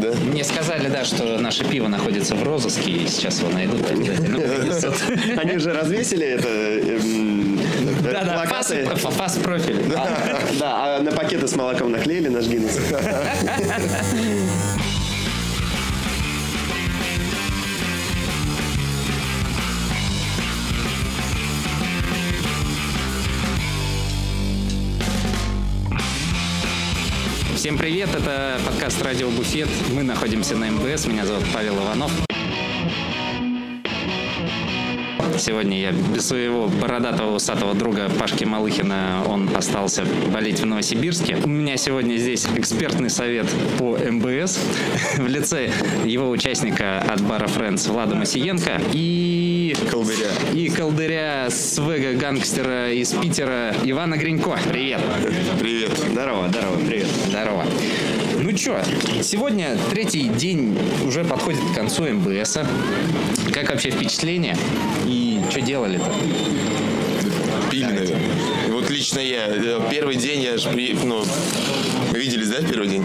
нет, да? Мне сказали, да, что наше пиво находится в розыске, и сейчас его найдут. Они уже развесили это... эм, Да-да, плакаты. фас- фас-профиль. Да, а на пакеты с молоком наклеили наш Гиннес. Всем привет, это подкаст «Радио Буфет». Мы находимся на МБС, меня зовут Павел Иванов. Сегодня я без своего бородатого усатого друга Пашки Малыхина, он остался болеть в Новосибирске. У меня сегодня здесь экспертный совет по МБС в лице его участника от бара Friends Влада Масиенко и Колдыря. и колдыря свега гангстера из Питера Ивана Гринько. Привет. Привет. Здорово, здорово, привет. Здорово. Ну чё, сегодня третий день уже подходит к концу МБСа. Как вообще впечатление? И что делали-то? Пили, наверное. Вот лично я. э, Первый день я же при... Ну, виделись, да, в первый день?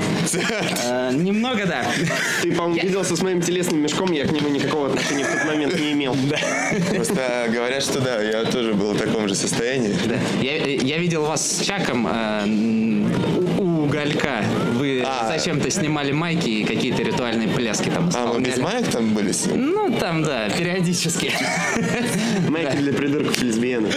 Э, немного, да. Ты, по-моему, виделся с моим телесным мешком, я к нему никакого отношения в тот момент не имел. Просто говорят, что да, я тоже был в таком же состоянии. Да. Я, я видел вас с Чаком э, уголька. Вы А. зачем-то снимали майки и какие-то ритуальные пляски там А, мы без маек там были? Ну, там, да, периодически. Майки для придурков лесбиянок.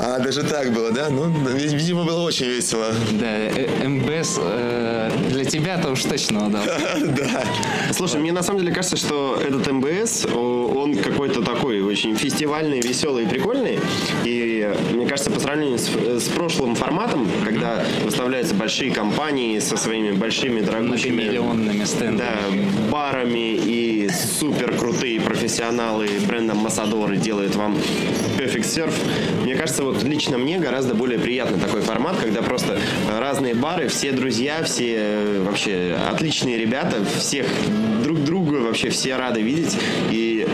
А, даже так было, да? Ну, ви- видимо, было очень весело. Да, э, МБС э, для тебя-то уж точно удал. Да. Слушай, мне на самом деле кажется, что этот МБС, он какой-то такой очень фестивальный, веселый и прикольный. И мне кажется, по сравнению с, с прошлым форматом, когда выставляются большие компании со своими большими дорогущими Многомиллионными стендами. да, барами и супер крутые профессионалы, бренд-амбассадоры делают вам Perfect Surf. Мне кажется, вот лично мне гораздо более приятно такой формат, когда просто разные бары, все друзья, все э, вообще отличные ребята, всех друг друга вообще все рады видеть. И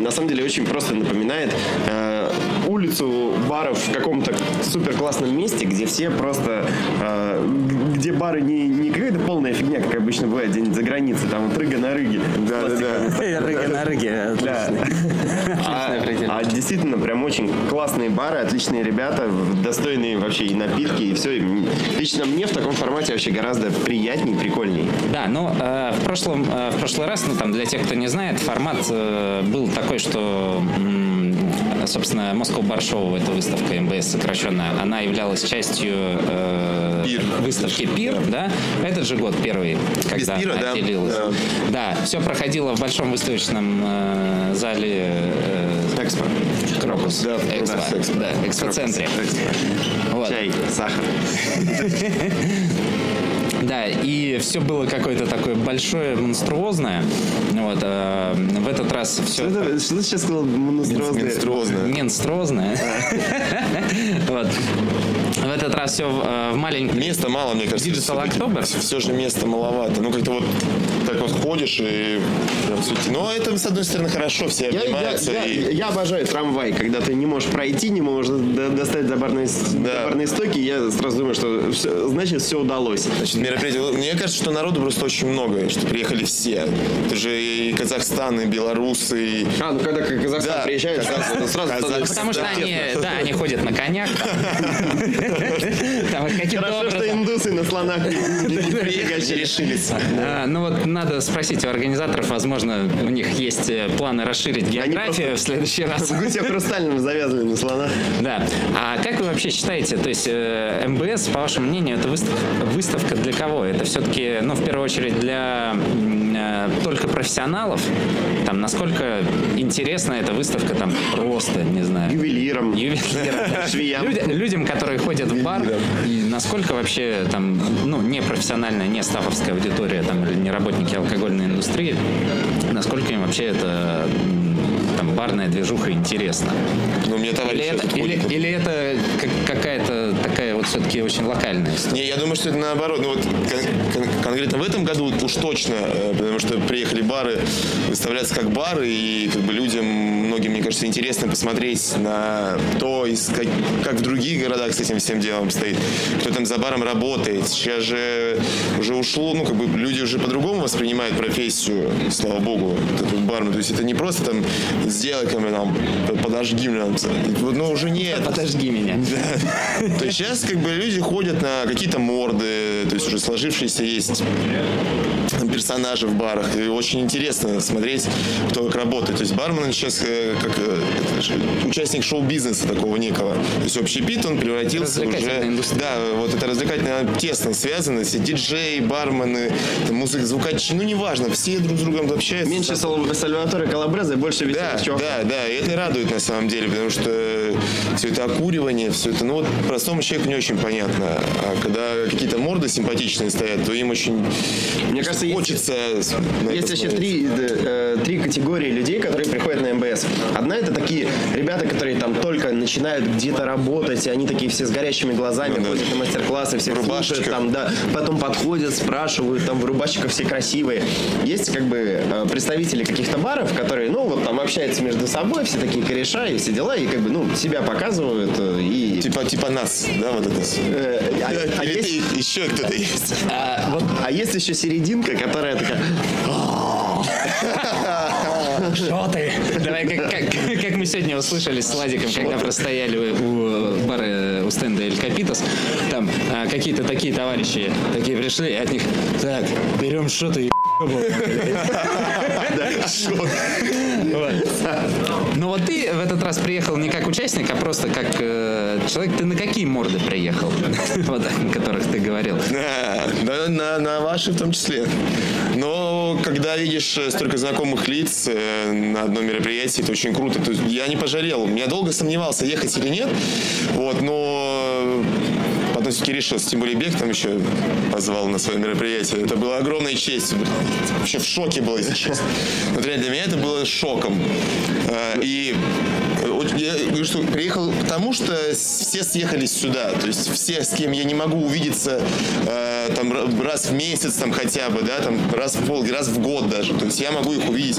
на самом деле очень просто напоминает э, улицу баров в каком-то супер классном месте, где все просто э, где бары не, не какая-то полная фигня, как обычно бывает где-нибудь за границей, там вот рыга на рыге. Да, да, да. Рыга на рыге. Да. А, а действительно, прям очень классные бары, отличные ребята, достойные вообще и напитки, и все. Лично мне в таком формате вообще гораздо приятнее и прикольнее. Да, ну э, в прошлом, э, в прошлый раз, ну там для тех, кто не знает, формат э, был такой, что собственно Moscow Bar Show, эта выставка МБС сокращенная, она являлась частью э, Пир. выставки Пир, да. Этот же год первый, когда пира, она да. отделилась. Да. Да, все проходило в большом выставочном э, зале э, Экспо. Крокус. Да, Экспо. да, Экспо. Да, экспоцентре. Вот. Чай, сахар. Да, и все было какое-то такое большое, монструозное. Вот, э, в этот раз все... Что, это- что ты сейчас сказал? Монструозное? Монструозно. Менструозное. Вот. В этот раз все в маленьком... Места мало, мне кажется. Digital. October? Все же места маловато. Ну, как-то вот так вот ходишь и прям всё-таки- Ну, это, с одной стороны, хорошо, все Я, я- обнимаются. я- и... я обожаю трамвай, когда ты не можешь пройти, не можешь до- достать до барной, с- до Да. барной стойки, я сразу думаю, что всё- значит все удалось. Значит, мероприятие. Мне кажется, что народу просто очень много, что приехали все. Это же и Казахстан, и белорусы, и... А, ну когда Казахстан Да. приезжает, сразу, сразу Казахстан. туда- Потому что они, да, они ходят на конях. Хорошо, что индусы на слонах не- решились. А, Ну вот надо спросить у организаторов, возможно, у них есть э, планы расширить географию в следующий раз. В гусе хрустальном завязаны на слонах. Да. А как вы вообще считаете, то есть э, МБС, по вашему мнению, это выставка, выставка для кого? Это все-таки, ну, в первую очередь, для только профессионалов? Там, насколько интересна эта выставка, там, просто, не знаю, Ювелиром. ювелирам, Швеям. Люди- людям, которые ходят в бар, и насколько вообще там, ну, не профессиональная, не стафовская аудитория, там, или не работники алкогольной индустрии, насколько им вообще это там барная движуха интересна? Ну, мне товарищ Или это, или, или это как- такая вот все-таки очень локальная история. Не, я думаю, что это наоборот. Ну вот кон- кон- конкретно в этом году уж точно, э, потому что приехали бары выставляться как бары, и как бы людям, многим, мне кажется, интересно посмотреть на то, из как, как в других городах с этим всем делом стоит, кто там за баром работает. Сейчас же уже ушло, ну как бы люди уже по-другому воспринимают профессию, слава богу, этот бармен. То есть это не просто там сделай ко мне там, подожги там, вот, ну уже нет. Подожги меня. То есть сейчас как бы люди ходят на какие-то морды, то есть уже сложившиеся есть персонажи в барах. И очень интересно смотреть, кто как работает. То есть бармен сейчас э, как э, участник шоу-бизнеса такого некого. То есть общий пит он превратился уже... индустрия. Да, вот это развлекательно тесно связано. Все диджеи, бармены, музыка, звукачи, ну неважно, все друг с другом общаются. Меньше Сал- Сальваторе Калабрезе, больше Да, веселых чуваков. да, да, и это радует на самом деле, потому что все это окуривание, все это, ну вот простому человеку не очень понятно. А когда какие-то морды симпатичные стоят, то им очень Мне кажется, есть- хочется это Есть еще три, э, три категории людей, которые приходят на МБС. Одна это такие ребята, которые там только начинают где-то работать, и они такие все с горящими глазами Ну да. ходят на мастер-классы, все слушают, там, да, потом подходят, спрашивают, там в рубашечках все красивые. Есть как бы э, представители каких-то баров, которые, ну, вот там общаются между собой, все такие кореша и все дела, и как бы, ну, себя показывают, э, и... Типа, типа нас, да, вот это. э, а- а есть- еще кто-то есть. А, вот а есть еще серединка, которая такая... Что ты? Давай, как, как, как мы сегодня услышали с Владиком, когда простояли у бара у стенда Эль Капитас, там а, какие-то такие товарищи такие пришли, и от них, так, берем что-то и Ну вот ты в этот раз приехал не как участник, а просто как э, человек. Ты на какие морды приехал? О которых ты говорил. Да, на, ваши в том числе. Но когда видишь э, столько знакомых лиц э, на одном мероприятии, это очень круто. Я не пожалел. Я долго сомневался, ехать или нет. Вот, но все-таки решился. Тем более Бег там еще позвал на свое мероприятие. Это была огромная честь. Вообще в шоке был, если честно. Вот реально для меня это было шоком. Э, И я говорю, что приехал потому, что все съехались сюда. То есть все, с кем я не могу увидеться э, там ра- раз в месяц там хотя бы, да, там раз в пол, раз в год даже. То есть я могу их увидеть.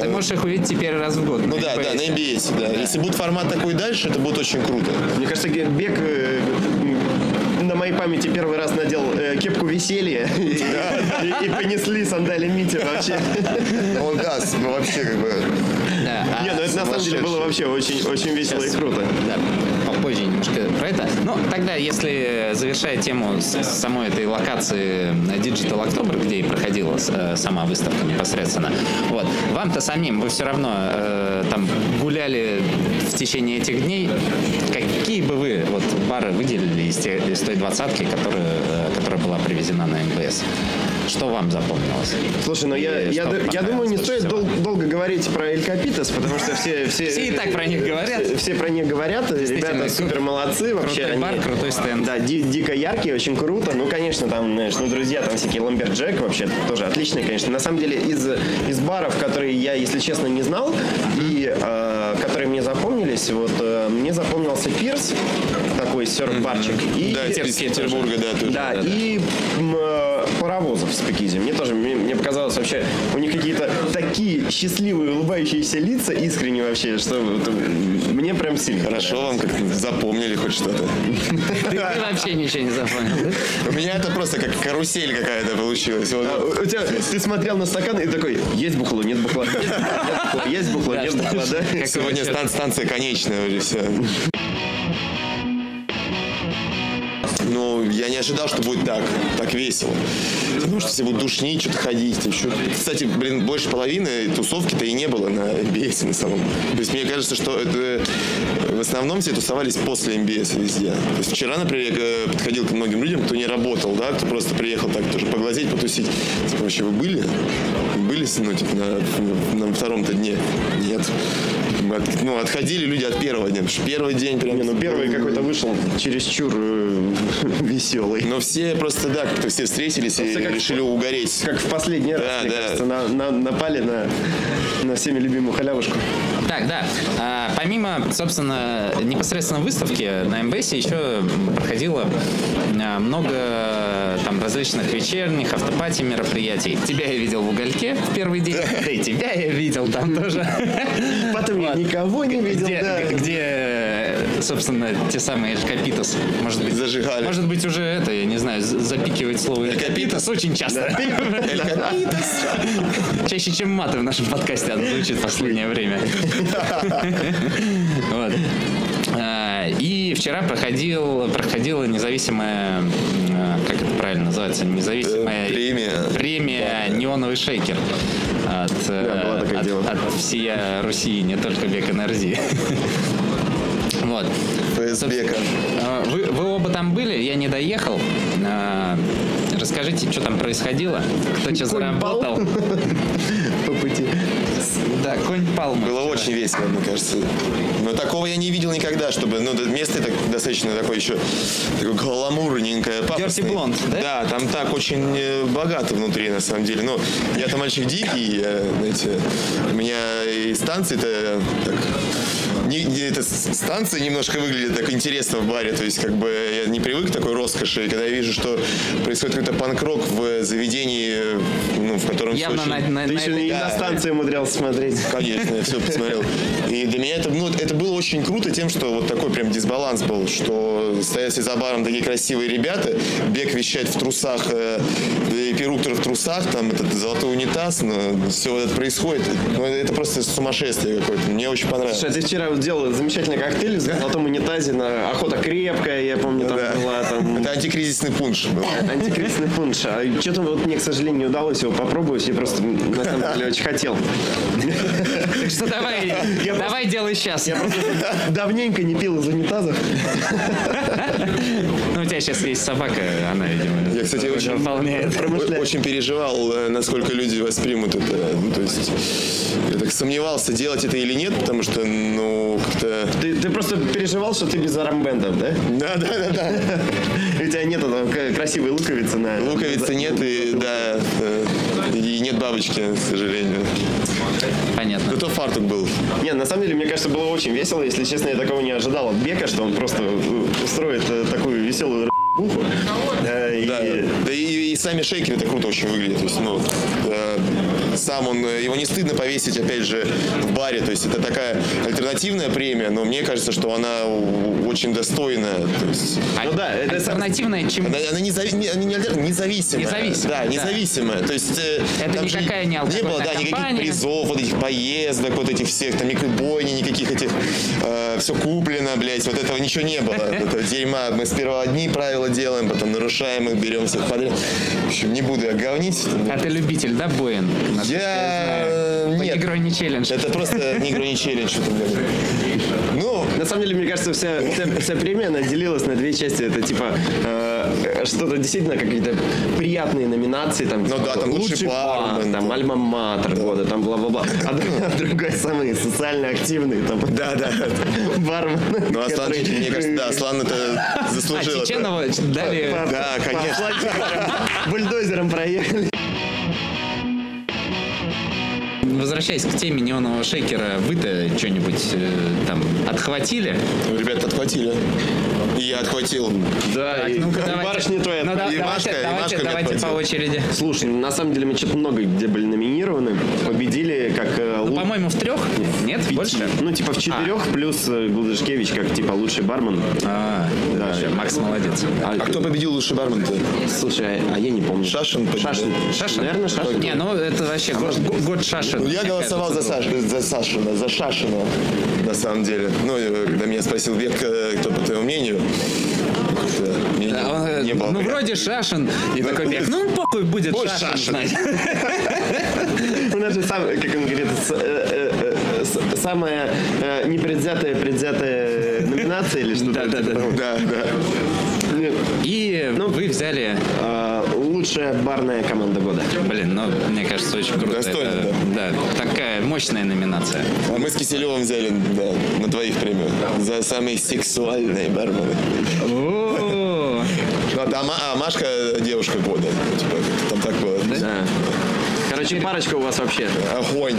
Ты можешь их увидеть теперь раз в год. ну да, да, на MBS, да. Если будет формат такой дальше, это будет очень круто. Мне кажется, Бег э, на моей памяти первый раз надел э, кепку веселья и, и- и понесли сандали Мити вообще. Он даст, ну вообще как бы... Да, а Не, ну это на самом деле было вообще очень, очень весело и круто. Да, попозже немножко про это. Ну, тогда, если завершая тему с- самой этой локации Digital October, где и проходила э, сама выставка непосредственно, вот, вам-то самим, вы все равно э, там гуляли в течение этих дней, какие бы вы вот бары выделили из, те- из той двадцатки, которая, э, которая была привезена на MBS? Что вам запомнилось? Слушай, ну я, я, я думаю, не стоит дол- долго говорить про El Copitas, потому что все, все, Все и так про них говорят. Все, все про них говорят. Ребята супер молодцы. Вообще крутой бар, они, крутой стенд. Да, ди- дико яркие, очень круто. Ну, конечно, там, знаешь, ну, друзья, там всякие Lumberjack, вообще тоже отличные, конечно. На самом деле, из, из баров, которые я, если честно, не знал, и э, которые мне запомнились, вот э, мне запомнился Пирс, такой серф-барчик. И, Да, из Петербурга, да, тоже. да, и м, э, паровозов в Спикизе. Мне тоже, мне, мне показалось вообще, у них какие-то такие счастливые, улыбающиеся лица, искренне вообще, что м, мне прям сильно Хорошо вам как запомнили хоть что-то. Ты, вообще ничего не запомнил, да? У меня это просто как карусель какая-то получилась. А, у тебя, ты смотрел на стакан и такой, есть бухло, нет бухла, есть бухло, нет Сегодня станция конечная уже все. Ну, я не ожидал, что будет так, так весело. Потому что все будут душнить, что-то ходить. еще. Кстати, блин, больше половины тусовки-то и не было на MBS на самом. То есть мне кажется, что это в основном все тусовались после MBS везде. То есть вчера, например, я э, подходил к многим людям, кто не работал, да, кто просто приехал так тоже поглазеть, потусить. Типа, вообще вы были? Были, ну, типа, на, на втором-то дне? Нет. От- ну, отходили люди от первого дня. потому что первый день прям... Не, ну первый какой-то вышел чересчур э, веселый. Но все просто, да, как-то все встретились и как- решили угореть. Как в последний раз, Да, мне да. кажется, на- на- напали на, на всеми любимую халявушку. Так, да. А, помимо, собственно, непосредственно выставки на МБС еще проходило а, много там различных вечерних автопати мероприятий. Тебя я видел в угольке в первый день, да и тебя я видел там тоже. Потом я никого не видел, где, собственно, те самые Эль Капитос, может быть, Зажигали. может быть, уже это, я не знаю, запикивать слово Эль Капитос очень часто. Чаще, чем маты в нашем подкасте оно звучит в последнее время. Вот. А, И вчера проходил, проходила независимая, а, как это правильно называется, независимая Э, премия. премия «Неоновый шейкер» от, э, Да, такое от, дело. от всея Руси, не только Бека Нарзи. Вот. ФСБка. А, Вы, вы оба там были, я не доехал. А, Расскажите, что там происходило, кто что заработал. По пути. Да, конь пал. Было очень весело, мне кажется. Но такого я не видел никогда, чтобы... Ну, место это достаточно такое еще такое гламурненькое, пафосное. Blonde, да? Да, там так очень э, богато внутри, на самом деле. Ну, я-то мальчик дикий, я, знаете, у меня и станции-то так... Не, не- эта станция немножко выглядит так интересно в баре, то есть как бы я не привык к такой роскоши, и когда я вижу, что происходит какой-то панк-рок в заведении, ну, в котором Явно очень- на, на- Ты на еще этой- и на станции умудрялся смотреть. Конечно, я все посмотрел. И для меня это, ну, это было очень круто тем, что вот такой прям дисбаланс был, что стоят за баром такие красивые ребята, бег вещает в трусах, э, и перуктор в трусах, там этот золотой унитаз, но все это происходит. Ну, это просто сумасшествие какое-то. Мне очень понравилось. Слушай, а ты вчера делал замечательный коктейль в золотом унитазе на охота крепкая, я помню, там Да. была там Это антикризисный пунш был. антикризисный пунш. А что-то вот мне, к сожалению, не удалось его попробовать. Я просто на самом деле очень хотел. Так что давай, давай делай сейчас. Я просто давненько не пил из унитазов. У тебя сейчас есть собака, она, видимо, Я, кстати, очень, выполняет. очень переживал, э, насколько люди воспримут это. Ну, то есть я так сомневался, делать это или нет, потому что, ну, как-то... Ты, ты просто переживал, что ты без арамбендов, да? Да, да, да, да. У тебя к- красивой луковицы на... Луковицы нет и да, э, и нет бабочки, к сожалению. Понятно. Зато фартук был. Не, на самом деле, мне кажется, было очень весело. Если честно, я такого не ожидал от Бека, что он просто э, устроит э, такую веселую р***уху. Э, и- Да, да и, и сами шейкеры это круто очень выглядят. То есть, ну, сам он, э, его не стыдно повесить, опять же, в баре. То есть это такая альтернативная премия, но мне кажется, что она очень достойная. То есть, А Ну да, это сам- Альтернативная чему? она, она незави- не- не альтер- независимая. Независимая, Да, да. независимая. То есть э, Это никакая не Не было, да, никаких компания. призов, вот этих поездок, вот этих всех, там никакой бойни, никаких этих, все куплено, блядь, вот этого ничего не было. Этого дерьма. Мы сперва одни правила делаем, потом нарушаем их, берем всех подряд. В общем, не буду я говнить. А ты любитель, да, Боин? Насколько Я... знаю. Нет. Игрой не челлендж. Это просто не игру, не челлендж. Ну, На самом деле, мне кажется, вся, вся, вся премия, она делилась на две части. Это типа э, что-то действительно какие-то приятные номинации. Там, Ну типа, да, там лучший бармен, там альма-матер года, там бла-бла-бла. А, а другой самый социально активный, там, да, да. бармен. Ну, Аслан, который- мне кажется, да, Аслан это А, заслужил. это. Чеченова дали... Да, конечно. Бульдозером проехали. Возвращаясь к теме неонового шейкера, вы-то что-нибудь э, там отхватили? Ребята отхватили. И я отхватил. Да, Так, и и давайте. барышня твоя. Ну, да, И давайте, Машка, и давайте, Машка давайте по очереди. Слушай, ну, на самом деле мы что-то много где были номинированы. Победили как э, Ну, лу- по-моему, в трех? Нет, больше? Ну, типа в четырех, плюс э, Гулдышкевич как типа лучший бармен. А, Да. вообще, Макс молодец. А кто победил лучший бармен-то? Слушай, а я не помню. Шашин победил. Шашин. Шашин? Наверное, Шашин. Не, ну это вообще год, год Шашин. Ну, я голосовал за, Саш, за Сашина, за Шашина, на самом деле. Ну, э, когда меня спросил Век, э, кто по твоему мнению, как-то мне Да, он, э, не, не было. ну, вроде Шашин. И такой бег. Ну, похуй будет Вот Шашин. Шашин. знать. У нас же сам, как он говорит, самая непредвзятая предвзятая номинация или что-то. Да, да, да. Да, да. Нет. И Ну, вы взяли... А, лучшая барная команда года. Блин, ну, мне кажется, очень круто. Достойно, Это, да. такая мощная номинация. А мы с Киселевым взяли да, на двоих премию за самые сексуальные бармены. А, а Машка девушка года. Типа, там так было. Да. Короче, парочка у вас вообще. Огонь.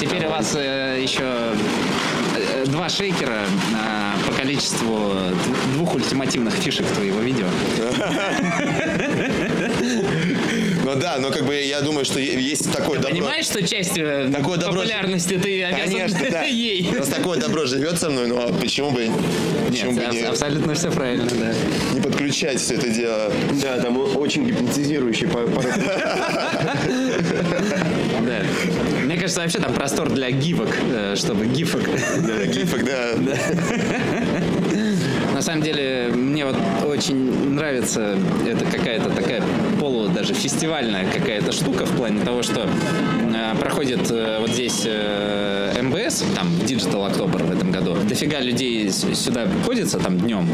Теперь у вас э, еще э, два шейкера э, по количеству двух ультимативных фишек твоего видео. Ну да, но как бы я думаю, что есть такое добро. Понимаешь, что часть э, Такое добро- популярности ты обязан Конечно, да. ей? Раз такое добро живет со мной, ну а почему бы, почему Нет, бы аб- не, абсолютно все правильно, да. не подключать все это дело? Да, там очень гипнотизирующий Да. Мне кажется, вообще там простор для гифок, э, чтобы гифок. Да, гифок, да. Самом деле, мне вот очень нравится это какая-то такая полу даже фестивальная какая-то штука в плане того, что э, проходит э, вот здесь э, МБС, там Digital October в этом году. Дофига людей сюда ходится там днем,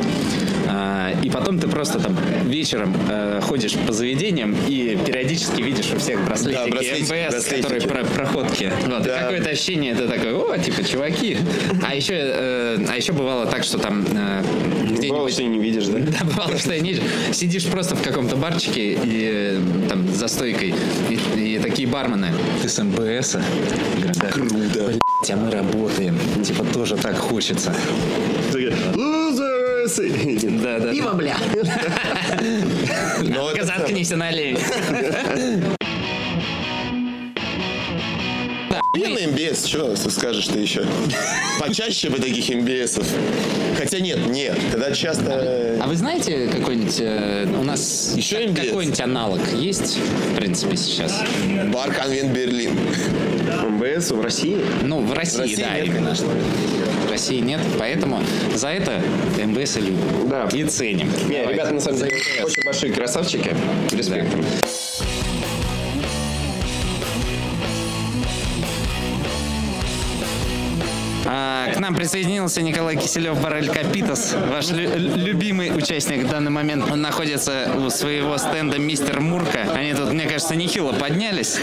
а, и потом ты просто там вечером э, ходишь по заведениям и периодически видишь у всех браслетики Да, браслетики, МБС, браслетики. которые про проходки. Вот, Да. какое-то ощущение, это такой, о, типа, чуваки. А еще, э, а еще бывало так, что там э, Бывало, где-нибудь... что и не видишь, да? Да, бывало, что я не Сидишь просто в каком-то барчике и там за стойкой, и, и такие бармены. Ты с МБС? -а?» Я говорю, да. Круто. Блядь, а мы работаем. Типа тоже так хочется. Лузерсы! Да, да. Пиво, бля! Заткнись, налей. Охуенный МБС, что скажешь ты еще? Почаще бы таких МБСов. Хотя нет, нет, когда часто... А вы знаете какой-нибудь... э, у нас Еще какой-нибудь аналог есть, в принципе, сейчас? Бар Конвент Берлин. МБС в России? Ну, в России, России да, нет, именно. что В России нет, поэтому за это МВС и любим. Да. И ценим. Не, ребята, на самом деле, очень большие красавчики. Респект. им. к нам присоединился Николай Киселев, Барель Капитас, ваш лю- любимый участник в данный момент. Он находится у своего стенда «Мистер Мурка». Они тут, мне кажется, нехило поднялись.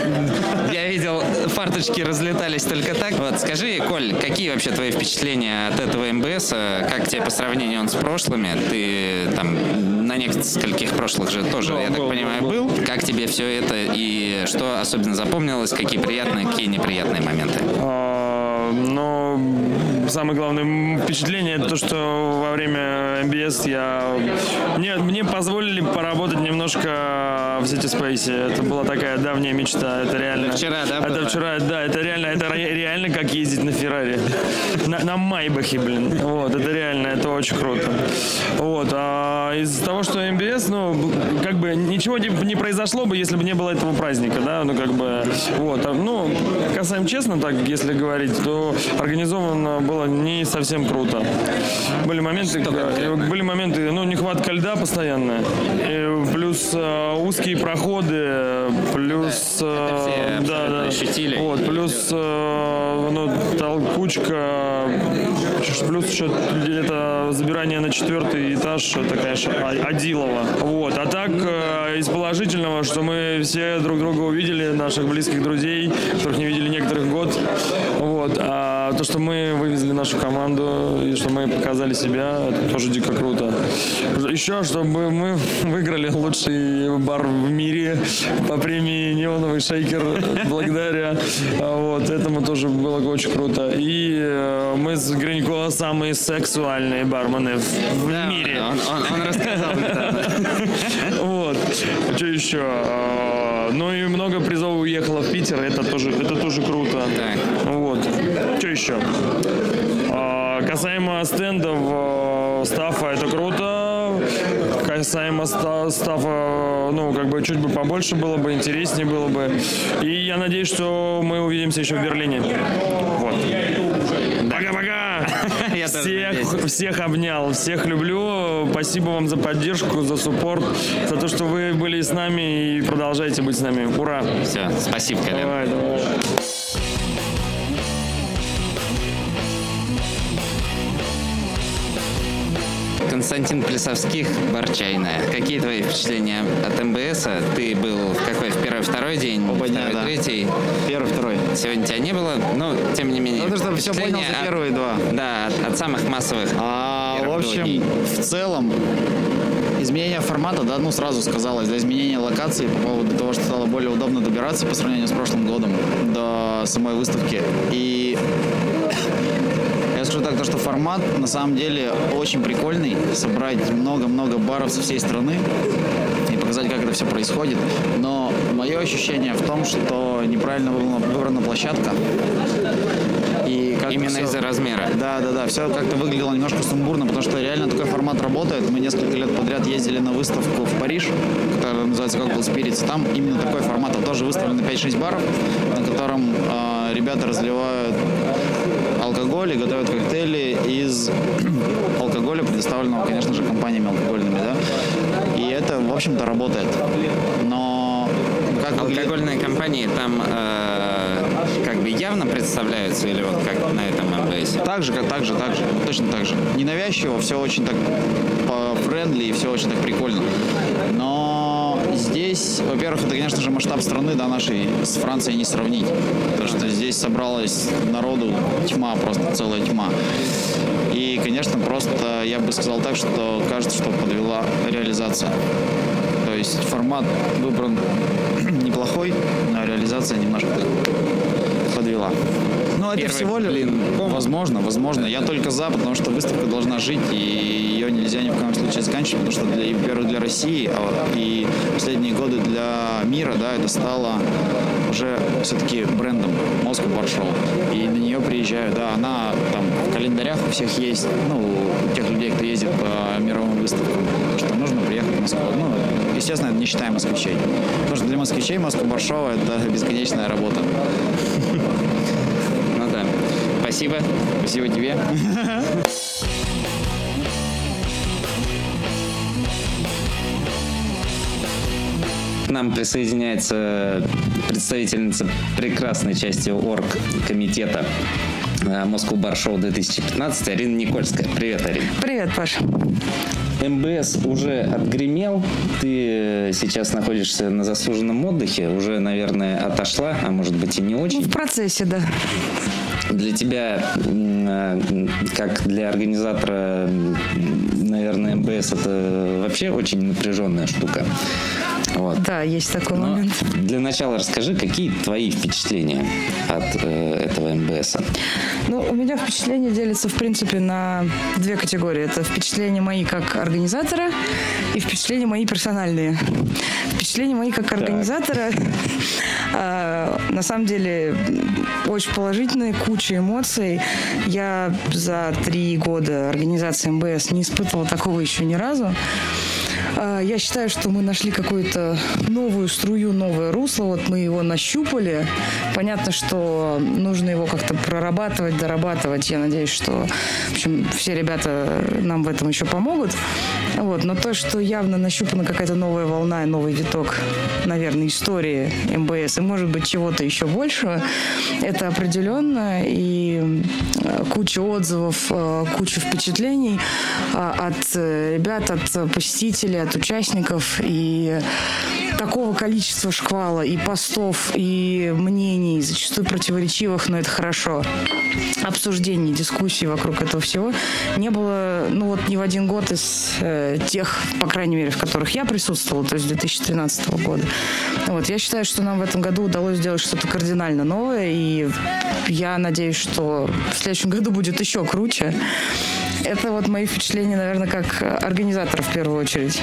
Я видел, фарточки разлетались только так. Вот, скажи, Коль, какие вообще твои впечатления от этого МБС? Как тебе по сравнению он с прошлыми? Ты там на нескольких прошлых же тоже, я так понимаю, был. Как тебе все это и что особенно запомнилось? Какие приятные, какие неприятные моменты? А, Но самое главное впечатление это то, что во время MBS я мне, мне позволили поработать немножко в City Space. Это была такая давняя мечта. Это реально. вчера, да, Это было? вчера, да. Это реально, это ре- реально как ездить на Феррари, на, на Майбахе, блин. Вот, это реально, это очень круто. Вот, а из-за того, что MBS, ну, как бы ничего не, не произошло бы, если бы не было этого праздника, да, ну, как бы, вот, а, ну, касаем честно, так, если говорить, то организовано было не совсем круто. Были моменты, э, были моменты, ну, нехватка льда постоянная, и плюс э, узкие проходы, плюс, э, все да, да, ощутили. вот, плюс, э, ну, толкучка, плюс еще это забирание на четвертый этаж, такая ш- а- Адилова. Вот. А так, э, из положительного, что мы все друг друга увидели, наших близких друзей, которых не видели некоторых год. Вот. А то, что мы вывезли нашу команду и что мы показали себя, это тоже дико круто. Еще, чтобы мы выиграли лучший бар в мире по премии «Неоновый шейкер» благодаря а, вот этому тоже было очень круто. И э, мы с Гринько самые сексуальные бармены в, в Да, мире. Он, он- он рассказал. Вот. Что еще? А, Ну и много призов уехало в Питер. Это тоже, это тоже круто. Вот. Что еще? А, Касаемо стендов э, стафа, это круто. Касаемо ста- стафа, ну, как бы чуть бы побольше было бы, интереснее было бы. И я надеюсь, что мы увидимся еще в Берлине. Вот. Пока-пока! Я. Всех, всех обнял, всех люблю. Спасибо вам за поддержку, за суппорт, за то, что вы были с нами и продолжаете быть с нами. Ура! Все, спасибо, Колян. Давай, давай. Константин Плесовских, Борчайная. Какие твои впечатления от МБС? Ты был в какой? В первый, второй день? Оба дня, второй, да. третий? Первый, второй. Сегодня тебя не было, но тем не менее. Ты чтобы все понял за первые два. Да, от, от самых массовых. А, в двух дней. общем, в целом, изменение формата, да, ну, сразу сказалось, да, изменение локации по поводу того, что стало более удобно добираться по сравнению с прошлым годом до самой выставки. И так, то, что формат на самом деле очень прикольный. Собрать много-много баров со всей страны и показать, как это все происходит. Но мое ощущение в том, что неправильно выбрана, выбрана площадка. И как-то Именно всё- из-за размера. да, да, да. Все как-то выглядело немножко сумбурно, потому что реально такой формат работает. Мы несколько лет подряд ездили на выставку в Париж, которая называется Cocktail Spirits. Там именно такой формат. Там тоже выставлены 5-6 баров, на котором э, ребята разливают алкоголь и готовят коктейли из алкоголя, предоставленного, конечно же, компаниями алкогольными, да. И это, в общем-то, работает. Но как Алкогольные компании там э, как бы явно представляются или вот как на этом МБС? Так же, как так же, так же, точно так же. Ненавязчиво, все очень так по-френдли и все очень так прикольно. Но здесь, во-первых, это, конечно же, масштаб страны, да, нашей с Францией не сравнить. Потому что здесь собралась народу тьма, просто целая тьма. И, конечно, просто я бы сказал так, что кажется, что подвела реализация. То есть формат выбран неплохой, но реализация немножко подвела. Ну, это всего лишь... блин, возможно, возможно. Я только за, потому что выставка должна жить, и ее нельзя ни в коем случае заканчивать, потому что, для, во-первых, для России, а, и последние годы для мира, да, это стало уже все-таки брендом Moscow Bar Show. И на нее приезжают, да, она там в календарях у всех есть, ну, у тех людей, кто ездит по мировым выставкам, что нужно приехать в Москву. Ну, естественно, это не считая москвичей. Потому что для москвичей Bar Show это бесконечная работа. Ну. Спасибо. Спасибо тебе. К нам присоединяется представительница прекрасной части орг-комитета э, Moscow Bar Show 2015 Арина Никольская. Привет, Арина. Привет, Паша. МБС уже отгремел, ты сейчас находишься на заслуженном отдыхе, уже, наверное, отошла, а может быть и не Ну, очень. в процессе, да. Для тебя, э, как для организатора, наверное, МБС это вообще очень напряженная штука. Вот. Да, есть такой Но момент. для начала расскажи, какие твои впечатления от э, этого МБСа? Ну, у меня впечатления делятся, в принципе, на две категории. Это впечатления мои как организатора и впечатления мои персональные. Впечатления мои как организатора, а, на самом деле, очень положительные, куча эмоций. Я за три года организации МБС не испытывала такого еще ни разу. А, Я считаю, что мы нашли какую-то новую струю, новое русло. Вот мы его нащупали. Понятно, что нужно его как-то прорабатывать, дорабатывать. Я надеюсь, что в общем, все ребята нам в этом еще помогут. Вот. Но то, что явно нащупана какая-то новая волна, и новый виток, наверное, истории МБС и, может быть, чего-то еще большего, это определенно. И э, куча отзывов, э, куча впечатлений э, от ребят, от посетителей, от участников. И такого количества шквала и постов, и мнений, зачастую противоречивых, но это хорошо, обсуждений, дискуссий вокруг этого всего не было, ну вот ни в один год из э, тех, по крайней мере, в которых я присутствовала, то есть 2013 года. Вот, я считаю, что нам в этом году удалось сделать что-то кардинально новое, и я надеюсь, что в следующем году будет еще круче. Это вот мои впечатления, наверное, как организатора в первую очередь.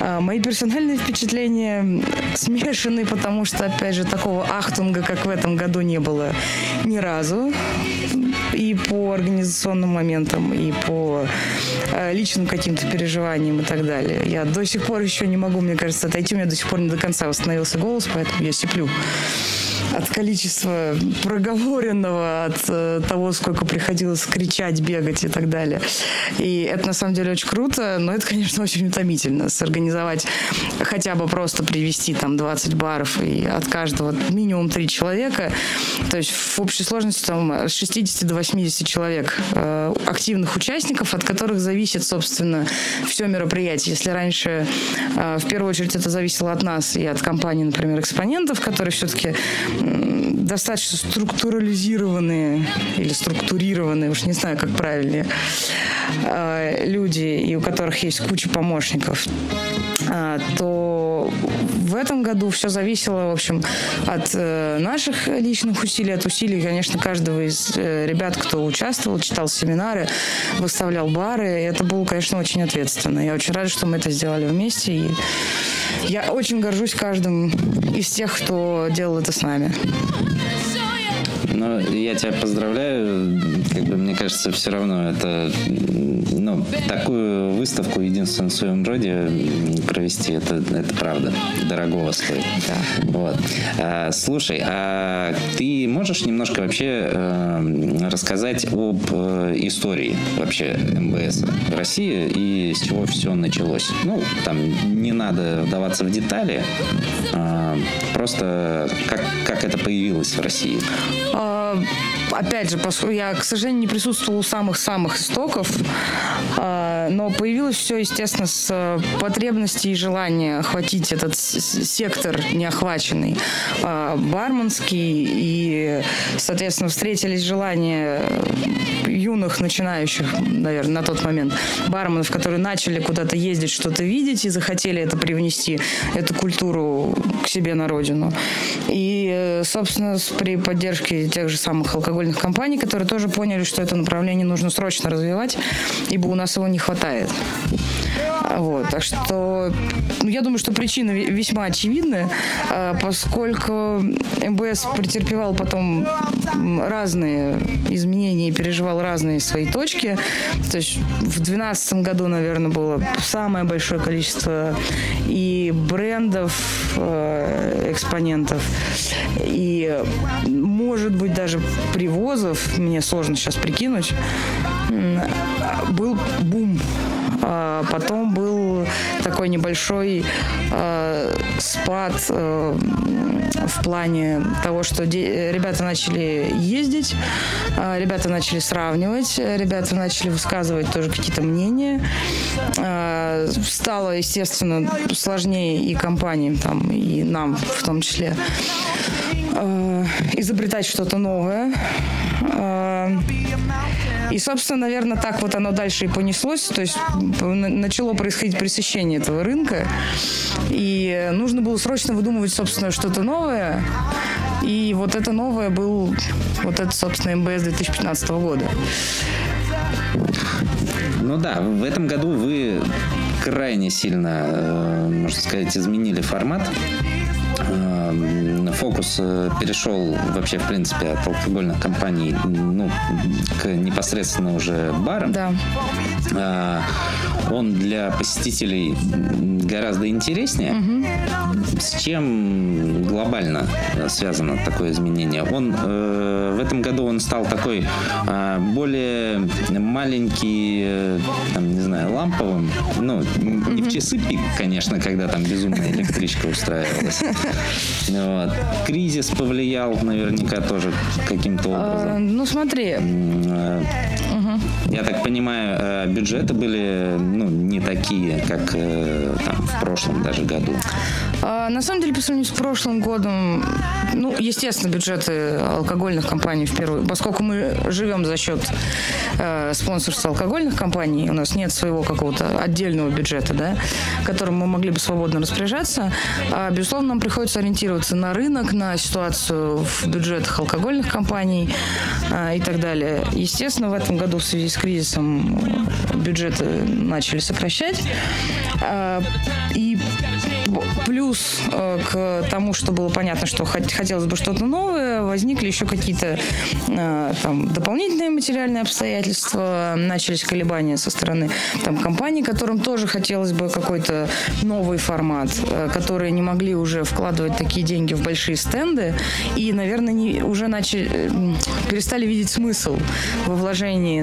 А мои персональные впечатления смешаны, потому что, опять же, такого ахтунга, как в этом году, не было ни разу. И по организационным моментам, и по э, личным каким-то переживаниям и так далее. Я до сих пор еще не могу, мне кажется, отойти. У меня до сих пор не до конца восстановился голос, поэтому я сиплю. От количества проговоренного, от э, того, сколько приходилось кричать, бегать и так далее. И это на самом деле очень круто, но это, конечно, очень утомительно. Сорганизовать хотя бы просто привести там 20 баров и от каждого минимум 3 человека. То есть в общей сложности там с 60 до 80 человек э, активных участников, от которых зависит, собственно, все мероприятие. Если раньше э, в первую очередь это зависело от нас и от компании, например, экспонентов, которые все-таки достаточно структурализированные или структурированные, уж не знаю, как правильнее, э, люди, и у которых есть куча помощников, э, то в этом году все зависело, в общем, от э, наших личных усилий, от усилий, конечно, каждого из ребят, кто участвовал, читал семинары, выставлял бары. Это было, конечно, очень ответственно. Я очень рада, что мы это сделали вместе. И я очень горжусь каждым из тех, кто делал это с нами. Ну, я тебя поздравляю. Как бы, мне кажется, все равно это ну, такую выставку единственную в своем роде провести, это, это правда. Дорогого стоит. Да. Вот. А, слушай, а ты можешь немножко вообще э, рассказать об э, истории вообще МБС в России и с чего все началось? Ну, там не надо вдаваться в детали, а, просто как, как это появилось в России. А, опять же, я, к сожалению, не присутствовала у самых-самых истоков, а, но появилось все, естественно, с э, потребности и желания охватить этот сектор неохваченный, а, барменский, и, соответственно, встретились желания юных начинающих, наверное, на тот момент барменов, которые начали куда-то ездить, что-то видеть и захотели это привнести, эту культуру себе на родину. И, э, собственно, при поддержке тех же самых алкогольных компаний, которые тоже поняли, что это направление нужно срочно развивать, ибо у нас его не хватает. Вот, так что ну, я думаю, что причины весьма очевидны, а, поскольку МБС претерпевал потом разные изменения и переживал разные свои точки. То есть в 2012 году, наверное, было самое большое количество и брендов, э, экспонентов, и, может быть, даже привозов, мне сложно сейчас прикинуть, был бум. а, потом был такой небольшой э, спад э, в плане того, что ребята начали ездить, ребята начали сравнивать, ребята начали высказывать тоже какие-то мнения. Стало, естественно, сложнее и компаниям, там, и нам в том числе изобретать что-то новое. Э, и, собственно, наверное, так вот оно дальше и понеслось. То есть начало происходить пресыщение этого рынка. И нужно было срочно выдумывать, собственно, что-то новое. И вот это новое был вот это, собственно, МБС 2015 года. Ну да, в этом году вы крайне сильно, э, можно сказать, изменили формат фокус э, перешел вообще, в принципе, от алкогольных компаний ну, к непосредственно уже барам. Да. А, он для посетителей гораздо интереснее. Угу. С чем глобально связано такое изменение? Он э, в этом году он стал такой э, более маленький, э, там, не знаю, ламповым. Ну, не в часы пик, конечно, когда там безумная электричка устраивалась. Вот. Кризис повлиял наверняка тоже каким-то образом. А, ну, смотри. Э, я так понимаю, э, бюджеты были ну, не такие, как э, там, в прошлом даже году. А, на самом деле, по сравнению с прошлым годом, ну, естественно, бюджеты алкогольных компаний в первую, поскольку мы живем за счет э, спонсорства алкогольных компаний, у нас нет своего какого-то отдельного бюджета, да, которым мы могли бы свободно распоряжаться, а, безусловно, нам приходится ориентироваться на рынок, на ситуацию в бюджетах алкогольных компаний а, и так далее. Естественно, в этом году в связи с кризисом бюджеты начали сокращать. А, и плюс э, к тому, что было понятно, что хотелось бы что-то новое, возникли еще какие-то э, там дополнительные материальные обстоятельства, начались колебания со стороны там компаний, которым тоже хотелось бы какой-то новый формат, э, которые не могли уже вкладывать такие деньги в большие стенды и, наверное, не, уже начали перестали видеть смысл во вложении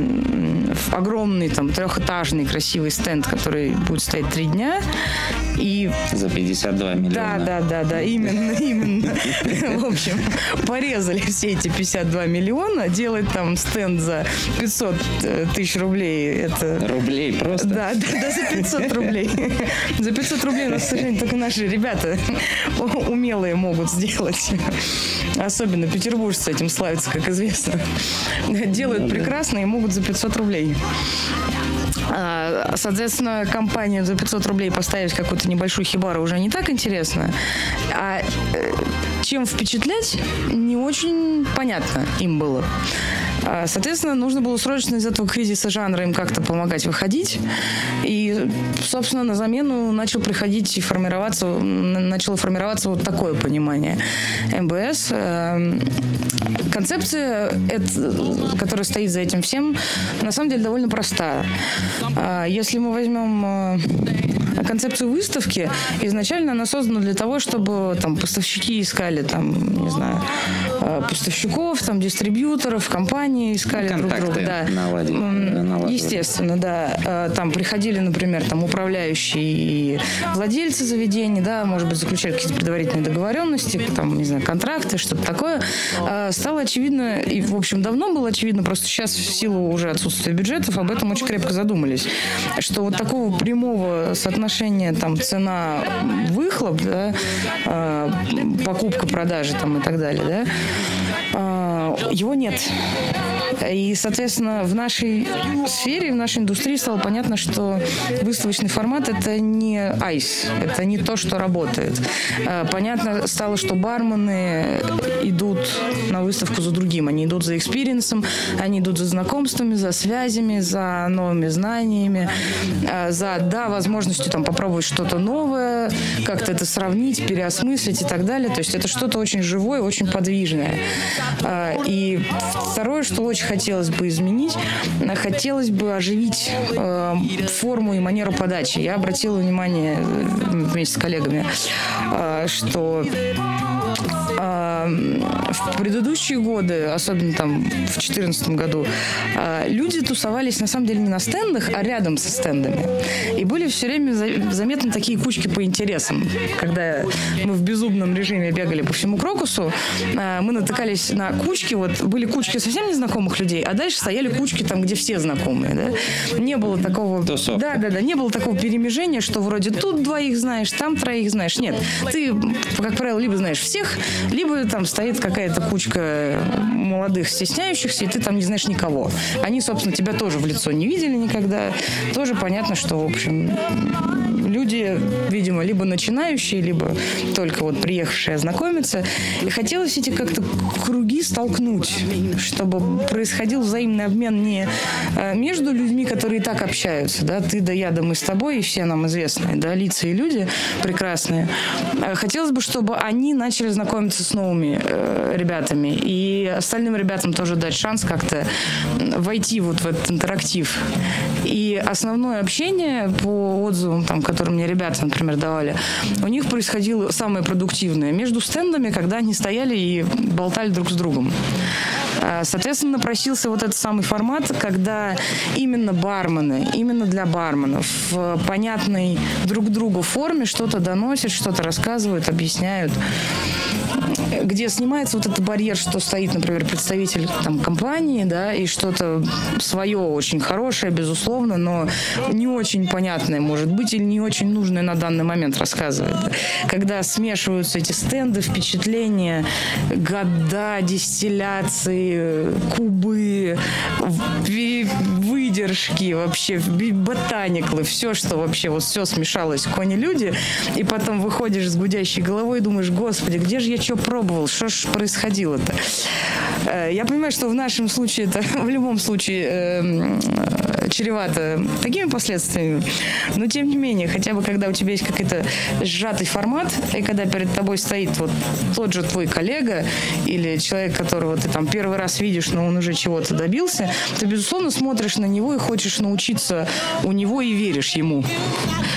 в огромный там трехэтажный красивый стенд, который будет стоять три дня. И... 52 миллиона. Да, да, да, да, именно, именно. В общем, порезали все эти 52 миллиона, делать там стенд за 500 э, тысяч рублей. Это... Рублей просто? Да, да, да, за 500 рублей. За 500 рублей, у к сожалению, только наши ребята умелые могут сделать. Особенно петербуржцы этим славятся, как известно. Делают прекрасно и могут за 500 рублей. А, соответственно, компания за 500 рублей поставить какую-то небольшую хибару уже не так интересно. А э, чем впечатлять, не очень понятно им было. А, соответственно, нужно было срочно из этого кризиса жанра им как-то помогать выходить. И, собственно, на замену начал приходить и формироваться, начало формироваться вот такое понимание МБС. Эм, концепция, которая стоит за этим всем, на самом деле довольно простая. А, если мы возьмем э, концепцию выставки, изначально она создана для того, чтобы там поставщики искали там, не знаю, э, поставщиков, там дистрибьюторов, компании искали Контакты друг друга. Да. Наладили, Естественно, да. Э, там приходили, например, там управляющие и владельцы заведений, да, может быть, заключали какие-то предварительные договоренности, там, не знаю, контракты, что-то такое. Стало очевидно, и, в общем, давно было очевидно, просто сейчас в силу уже отсутствия бюджетов об этом очень крепко задумались, что вот такого прямого соотношения там цена-выхлоп, да, э, покупка-продажи там и так далее, да, э, его нет. И, соответственно, в нашей сфере, в нашей индустрии стало понятно, что выставочный формат – это не айс, это не то, что работает. Э, понятно стало, что бармены идут на выставку за другим. Они идут за experience ом, они идут за знакомствами, за связями, за новыми знаниями, э, за, да, возможностью там попробовать что-то новое, как-то это сравнить, переосмыслить и так далее. То есть это что-то очень живое, очень подвижное. Э, и второе, что очень хотелось бы изменить, хотелось бы оживить э, форму и манеру подачи. Я обратила внимание вместе с коллегами, что в предыдущие годы, особенно там в 2014 году, а, люди тусовались на самом деле не на стендах, а рядом со стендами. И были все время заметны такие кучки по интересам. Когда мы в безумном режиме бегали по всему Крокусу, а, мы натыкались на кучки, вот были кучки совсем незнакомых людей, а дальше стояли кучки там, где все знакомые. Да? Не было такого... Тусовка. Да, да, да, не было такого перемежения, что вроде тут двоих знаешь, там троих знаешь. Нет, ты, как правило, либо знаешь всех, либо там стоит какая-то кучка молодых стесняющихся, и ты там не знаешь никого. Они, собственно, тебя тоже в лицо не видели никогда. Тоже понятно, что, в общем, люди, видимо, либо начинающие, либо только вот приехавшие ознакомиться. И хотелось эти как-то круги столкнуть, чтобы происходил взаимный обмен не э, между людьми, которые и так общаются, да, ты да я, да мы с тобой, и все нам известные, да, лица и люди прекрасные. А хотелось бы, чтобы они начали знакомиться с новыми э, ребятами, и остальным ребятам тоже дать шанс как-то войти вот в этот интерактив. И основное общение по отзывам, там, которые мне ребята, например, давали, у них происходило самое продуктивное между стендами, когда они стояли и болтали друг с другом. А, соответственно, напросился вот этот самый формат, когда именно бармены, именно для барменов в понятной друг другу форме что-то доносят, что-то рассказывают, объясняют где снимается вот этот барьер, что стоит, например, представитель там, компании, да, и что-то свое очень хорошее, безусловно, но не очень понятное, может быть, или не очень нужное на данный момент рассказывает. Когда смешиваются эти стенды, впечатления, года, дистилляции, кубы, выдержки, вообще ботаниклы, все, что вообще, вот все смешалось, кони-люди, и потом выходишь с гудящей головой и думаешь, господи, где же я что пробовал, что ж происходило-то? Э, я понимаю, что в нашем случае это в любом случае эм, чревато такими последствиями. Но тем не менее, хотя бы когда у тебя есть какой-то сжатый формат, и когда перед тобой стоит вот тот же твой коллега или человек, которого ты там первый раз видишь, но он уже чего-то добился, ты, безусловно, смотришь на него и хочешь научиться у него и веришь ему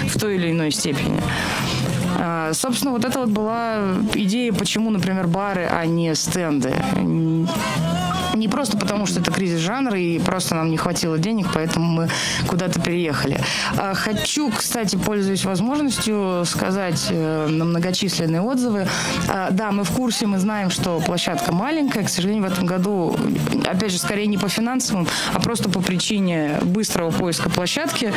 в той или иной степени. А, собственно, вот это вот была идея, почему, например, бары, а не стенды. Не просто потому, что это кризис жанра, и просто нам не хватило денег, поэтому мы куда-то переехали. А, хочу, кстати, пользуясь возможностью, сказать э, на многочисленные отзывы. А, да, мы в курсе, мы знаем, что площадка маленькая. К сожалению, в этом году, опять же, скорее не по финансовым, а просто по причине быстрого поиска площадки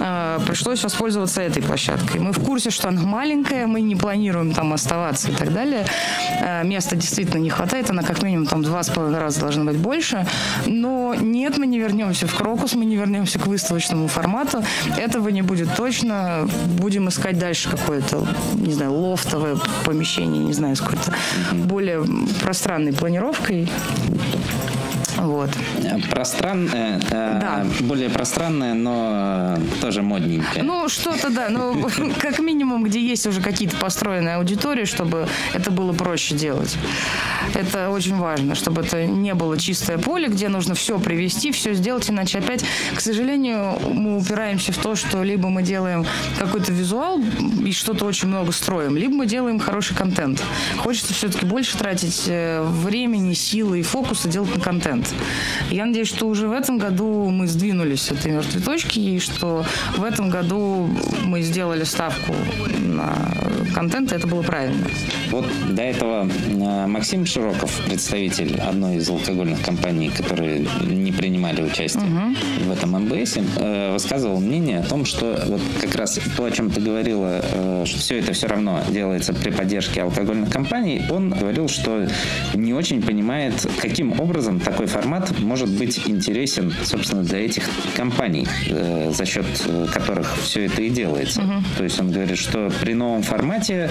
а, пришлось воспользоваться этой площадкой. Мы в курсе, что она маленькая, мы не планируем там оставаться и так далее. Места действительно не хватает, она как минимум там два с половиной раза должна должно быть больше. Но нет, мы не вернемся в Крокус, мы не вернемся к выставочному формату. Этого не будет точно. Будем искать дальше какое-то, не знаю, лофтовое помещение, не знаю, с какой-то более пространной планировкой. Вот. Пространное, э, да. более пространное, но тоже модненькое. Ну, что-то, да. Ну, как минимум, где есть уже какие-то построенные аудитории, чтобы это было проще делать. Это очень важно, чтобы это не было чистое поле, где нужно все привести, все сделать, иначе опять, к сожалению, мы упираемся в то, что либо мы делаем какой-то визуал и что-то очень много строим, либо мы делаем хороший контент. Хочется все-таки больше тратить э, времени, силы и фокуса делать на контент. Я надеюсь, что уже в этом году мы сдвинулись с этой мертвой точки, и что в этом году мы сделали ставку на контент, и это было правильно. Вот до этого э, Максим Широков, представитель одной из алкогольных компаний, которые не принимали участие угу. в этом МБС, э, высказывал мнение о том, что вот как раз то, о чем ты говорила, э, что все это все равно делается при поддержке алкогольных компаний, он говорил, что не очень понимает, каким образом такой формат формат может быть интересен, собственно, для этих компаний, э, за счет э, которых все это и делается. Угу. То есть он говорит, что при новом формате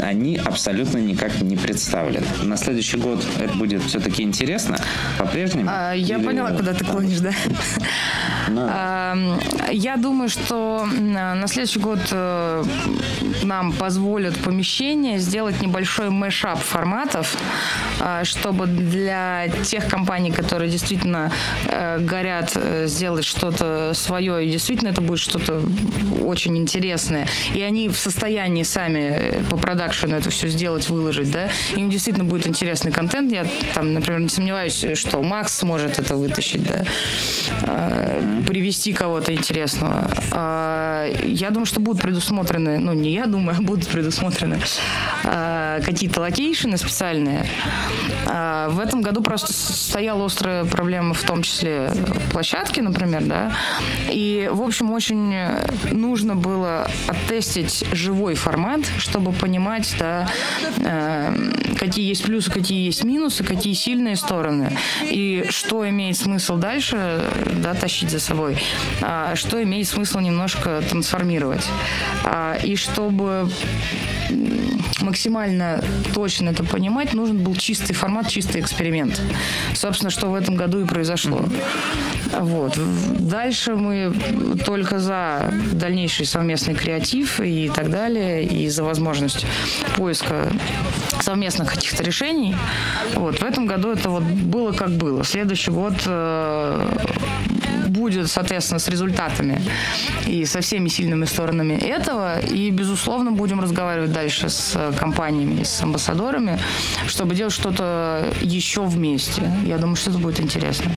они абсолютно никак не представлены. На следующий год это будет все-таки интересно по-прежнему? А, я Или... поняла, куда ты клонишь, да. Но... А, я думаю, что на следующий год э, нам позволят помещение сделать небольшой мешап форматов, а, чтобы для тех компаний, которые действительно э, горят э, сделать что-то свое, и действительно это будет что-то очень интересное, и они в состоянии сами по продакшену это все сделать, выложить, да, им действительно будет интересный контент. Я там, например, не сомневаюсь, что Макс сможет это вытащить, да, э, привести кого-то интересного. Э, я думаю, что будут предусмотрены, ну, не я думаю, а будут предусмотрены э, какие-то location ы специальные. Э, в этом году просто стояла острая проблема, в том числе площадки, например, да, и, в общем, очень нужно было оттестить живой формат, чтобы понимать, да, э, какие есть плюсы, какие есть минусы, какие сильные стороны, и что имеет смысл дальше да, тащить за собой, а что имеет смысл немножко трансформировать. А, и чтобы максимально точно это понимать, нужен был чистый формат, чистый эксперимент. Собственно, что в этом году и произошло. Вот. Дальше мы только за дальнейший совместный креатив и так далее, и за возможность поиска совместных каких-то решений. Вот. В этом году это вот было как было. Следующий год э, будет, соответственно, с результатами и со всеми сильными сторонами этого. И, безусловно, будем разговаривать дальше с компаниями, с амбассадорами, чтобы делать что-то еще вместе. Я думаю, что это будет интересно.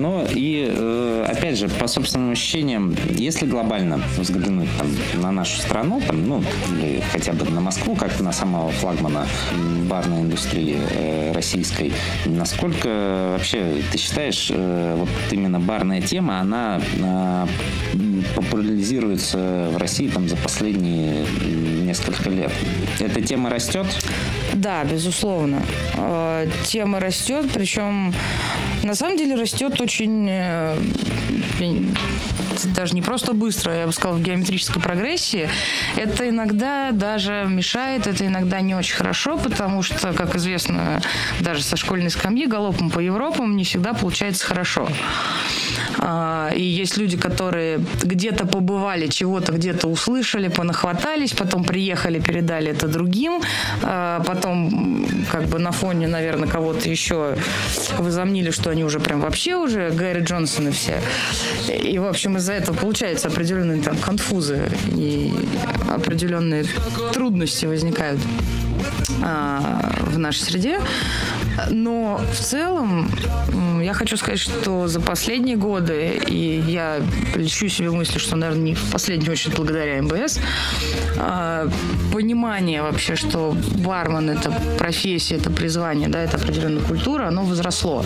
Но и, э, опять же, по собственным ощущениям, если глобально взглянуть там, на нашу страну, там, ну, или хотя бы на Москву, как на самого флагмана барной индустрии э, российской, насколько вообще ты считаешь, э, вот именно барная тема, она популяризируется в России там за последние несколько лет? Эта тема растет? Да, безусловно. Тема растет, причем на самом деле растет очень э, даже не просто быстро, я бы сказала, в геометрической прогрессии, это иногда даже мешает, это иногда не очень хорошо, потому что, как известно, даже со школьной скамьи галопом по Европам не всегда получается хорошо. А, и есть люди, которые где-то побывали, чего-то где-то услышали, понахватались, потом приехали, передали это другим, а, потом как бы на фоне, наверное, кого-то еще возомнили, что они уже прям вообще уже Гэри Джонсон и все. И, в общем, из-за этого получается определенные там конфузы и определенные трудности возникают а, в нашей среде. Но в целом я хочу сказать, что за последние годы, и я лечу себе мысли, что, наверное, не в последнюю очередь благодаря МБС, а, понимание вообще, что бармен – это профессия, это призвание, да, это определенная культура, оно возросло.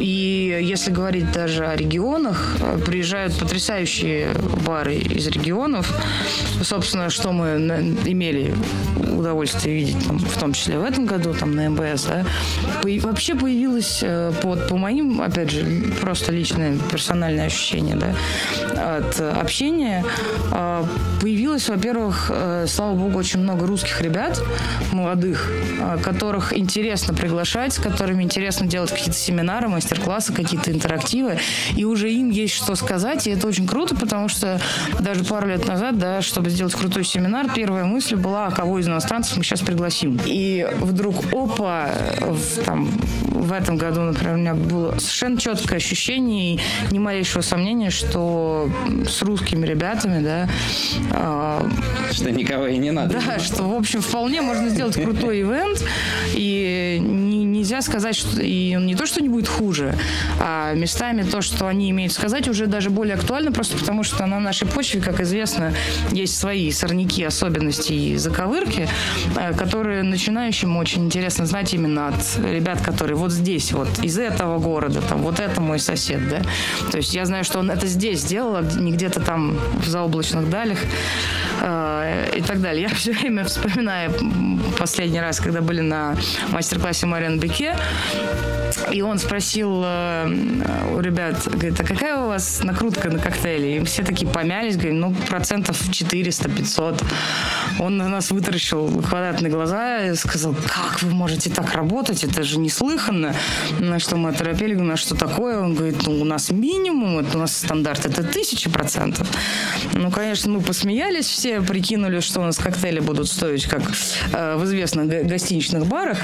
И если говорить даже о регионах, приезжают потрясающие бары из регионов. Собственно, что мы имели удовольствие видеть, там, в том числе в этом году, там, на МБС, да, вообще появилось э, под, по моим, опять же, просто личное персональное ощущение, да, от общения, а, появилось, во-первых, э, слава богу, очень много русских ребят, молодых, которых интересно приглашать, с которыми интересно делать какие-то семинары, мастер-классы, какие-то интерактивы, и уже им есть что сказать, и это очень круто, потому что даже пару лет назад, да, чтобы сделать крутой семинар, первая мысль была, а кого из иностранцев мы сейчас пригласим. И вдруг, опа, в, там, в этом году, например, у меня было совершенно четкое ощущение и ни малейшего сомнения, что с русскими ребятами, да, э, что никого и не надо. Да, что, в общем, вполне можно сделать крутой ивент, и не, нельзя сказать, что и он не то, что не будет хуже, а местами то, что они имеют сказать, уже даже более актуально, просто потому что на нашей почве, как известно, есть свои сорняки, особенности и заковырки, э, которые начинающим очень интересно знать именно от ребят, которые вот здесь, вот из этого города, там, вот это мой сосед, да. То есть я знаю, что он это здесь сделал, а не где-то там в заоблачных далях э, и так далее. Я все время вспоминаю последний раз, когда были на мастер-классе Мариан Беке, и он спросил э, у ребят, говорит, а какая у вас накрутка на коктейли? И все такие помялись, говорят, ну, процентов 400-500. Он на нас вытаращил квадратные глаза и сказал, как вы можете так работать? Это же неслыханно. На что мы оторопели, говорим, а что такое? Он говорит, ну, у нас минимум, это у нас стандарт, это тысяча процентов. Ну, конечно, мы посмеялись все, прикинули, что у нас коктейли будут стоить, как э, в известных гостиничных барах.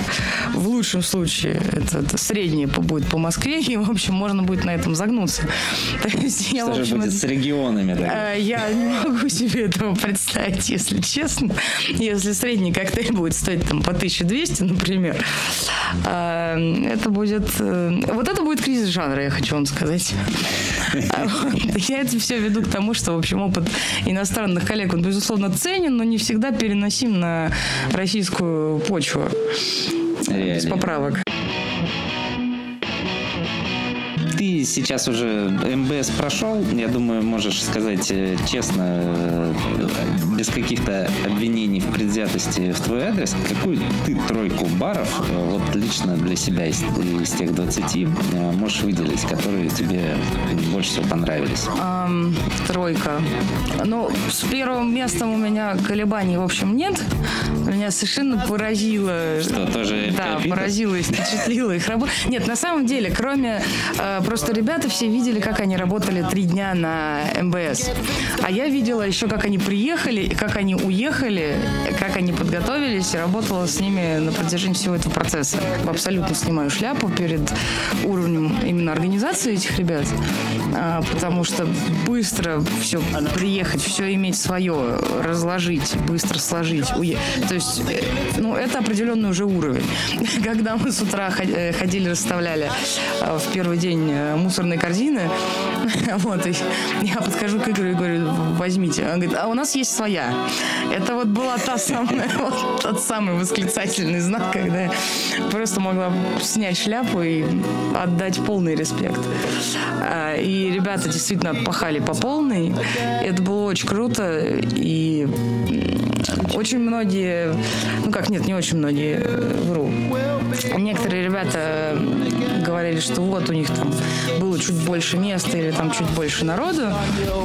В лучшем случае это, это среднее будет по Москве, и, в общем, можно будет на этом загнуться. То есть, я, Что в общем, же будет с регионами? Да? Э, я не могу себе этого представить, если честно. Если средний коктейль будет стоить там по 1200, например, э, это будет... Э, вот это будет кризис жанра, я хочу вам сказать. А я это все веду к тому, что, в общем, опыт иностранных коллег, он, безусловно, ценен, но не всегда переносим на российскую почву. Без поправок ты сейчас уже МБС прошел, я думаю, можешь сказать э, честно, э, без каких-то обвинений в предвзятости в твой адрес, какую ты тройку баров э, вот лично для себя из, из тех 20 можешь выделить, которые тебе больше всего понравились? Um, тройка. Ну, с первым местом у меня колебаний, в общем, нет. Меня совершенно поразило. Что, тоже Да, поразило и впечатлило их работа. Нет, на самом деле, кроме э, Просто ребята все видели, как они работали три дня на МБС. А я видела еще, как они приехали, как они уехали, как они подготовились, и работала с ними на протяжении всего этого процесса. Абсолютно снимаю шляпу перед уровнем именно организации этих ребят, а, потому что быстро все приехать, все иметь свое, разложить, быстро сложить, уехать. То есть, э, ну, это определенный уже уровень. Когда мы с утра э, ходили, расставляли э, в первый день Мусорные корзины. Вот, и я подхожу к Игорю и говорю, возьмите. Он говорит, а у нас есть своя. Это вот была та самая, вот тот самый восклицательный знак, когда я просто могла снять шляпу и отдать полный респект. А, и ребята действительно отпахали по полной. Это было очень круто. И очень многие, ну как, нет, не очень многие, вру, некоторые ребята говорили, что вот у них там было чуть больше места или там чуть больше народу,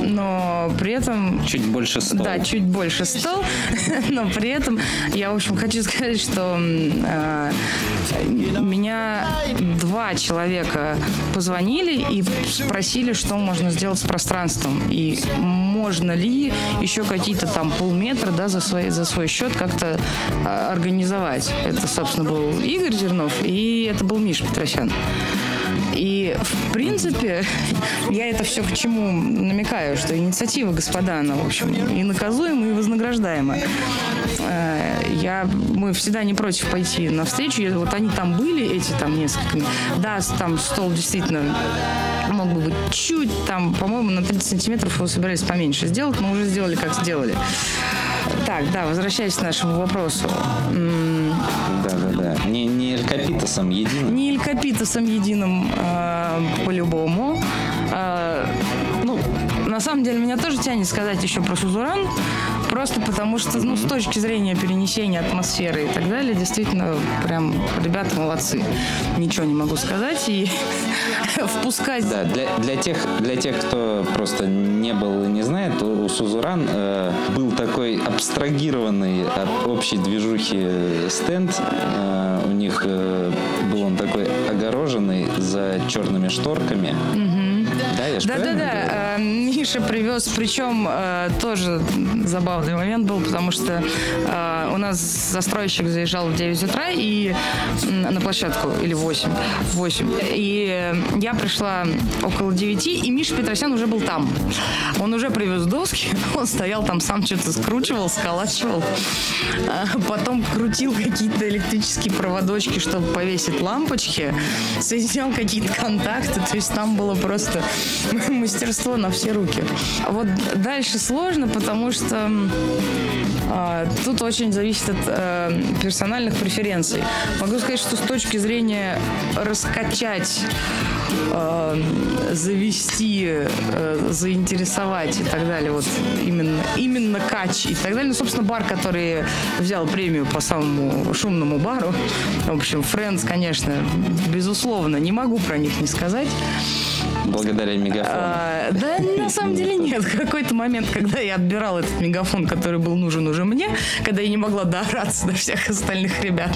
но при этом... Чуть больше стол. Да, чуть больше стол, но при этом я, в общем, хочу сказать, что э, меня два человека позвонили и спросили, что можно сделать с пространством и можно ли еще какие-то там полметра да, за, свой, за свой счет как-то э, организовать. Это, собственно, был Игорь Зернов и это был Миша Петросян. И, в принципе, я это все к чему намекаю, что инициатива, господа, она, в общем, и наказуема, и вознаграждаема. Э, я, мы всегда не против пойти на встречу. Вот они там были, эти там несколько. Да, там стол действительно мог бы быть чуть там, по-моему, на 30 сантиметров его собирались поменьше сделать, но уже сделали, как сделали. Так, да, возвращаясь к нашему вопросу. Да-да-да. Не, не Элькапитосом единым? Не Элькапитосом единым э, по-любому. Э, самом деле, меня тоже тянет сказать еще про Сузуран. Просто потому что, ну, с точки зрения перенесения атмосферы и так далее, действительно, прям ребята молодцы. Ничего не могу сказать. И впускать... Да, для, для, тех, для тех, кто просто не был и не знает, у Сузуран э, был такой абстрагированный от общей движухи стенд. Э, у них э, был он такой огороженный за черными шторками. Угу. Да, я да, да, да. Миша привез, причем э, тоже забавный момент был, потому что э, у нас застройщик заезжал в 9 утра и на площадку, или в 8, в 8. И я пришла около 9, и Миша Петросян уже был там. Он уже привез доски, он стоял там, сам что-то скручивал, сколачивал. А потом крутил какие-то электрические проводочки, чтобы повесить лампочки, соединял какие-то контакты, то есть там было просто мастерство на все руки. Вот дальше сложно, потому что а, тут очень зависит от э, персональных преференций. Могу сказать, что с точки зрения раскачать, э, завести, э, заинтересовать и так далее, вот именно, именно кач и так далее. Ну, собственно, бар, который взял премию по самому шумному бару, в общем, Friends, конечно, безусловно, не могу про них не сказать. Благодаря мегафону. А, да, на самом деле нет. Какой-то момент, когда я отбирал этот мегафон, который был нужен уже мне, когда я не могла доораться до всех остальных ребят,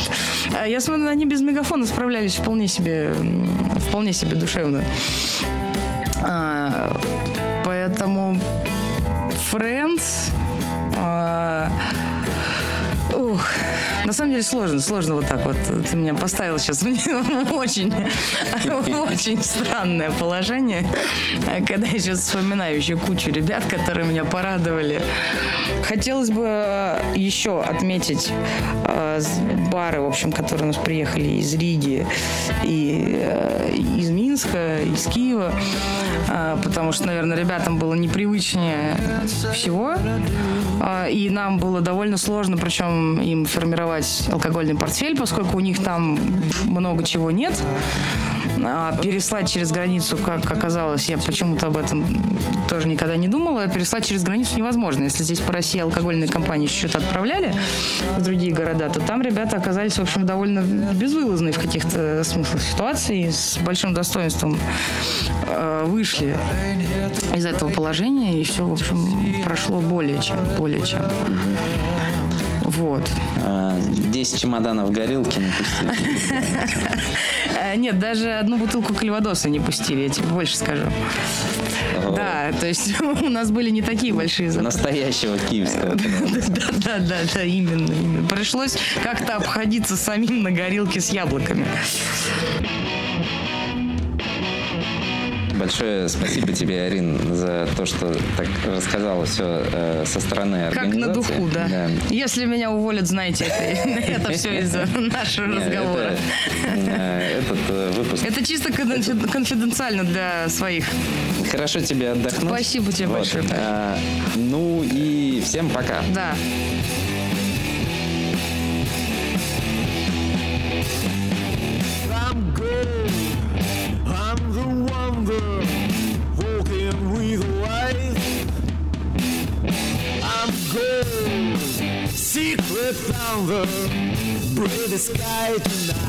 а я смотрю, они без мегафона справлялись вполне себе, вполне себе душевно. А, поэтому Friends... Ух, на самом деле сложно, сложно вот так вот. Ты меня поставил сейчас в очень, очень странное положение, когда я сейчас вспоминаю еще кучу ребят, которые меня порадовали. Хотелось бы еще отметить э, бары, в общем, которые у нас приехали из Риги и э, из Минска, из Киева, э, потому что, наверное, ребятам было непривычнее всего, и нам было довольно сложно, причем им формировать алкогольный портфель, поскольку у них там много чего нет. А переслать через границу, как оказалось, я почему-то об этом тоже никогда не думала, переслать через границу невозможно. Если здесь по России алкогольные компании что-то отправляли в другие города, то там ребята оказались, в общем, довольно безвылазные в каких-то смыслах ситуации, с большим достоинством э, вышли из этого положения, и все, в общем, прошло более чем, более чем. Вот. Десять чемоданов горилки не пустили. Э, нет, даже одну бутылку кальвадоса не пустили, я тебе больше скажу. Да, то есть у нас были не такие большие запасы. Настоящего киевского. Да, да, да, да, именно. Пришлось как-то обходиться самим на горилке с яблоками. Большое спасибо тебе, Арин, за то, что так рассказала все э, со стороны организации. Как на духу, да. да. Если меня уволят, знаете, это, это все из-за нашего разговора. Э, этот э, выпуск. Это чисто конфиденциально для своих. Хорошо тебе отдохнуть. Спасибо тебе большое. А, ну и всем пока. Да. found the bravest guy tonight.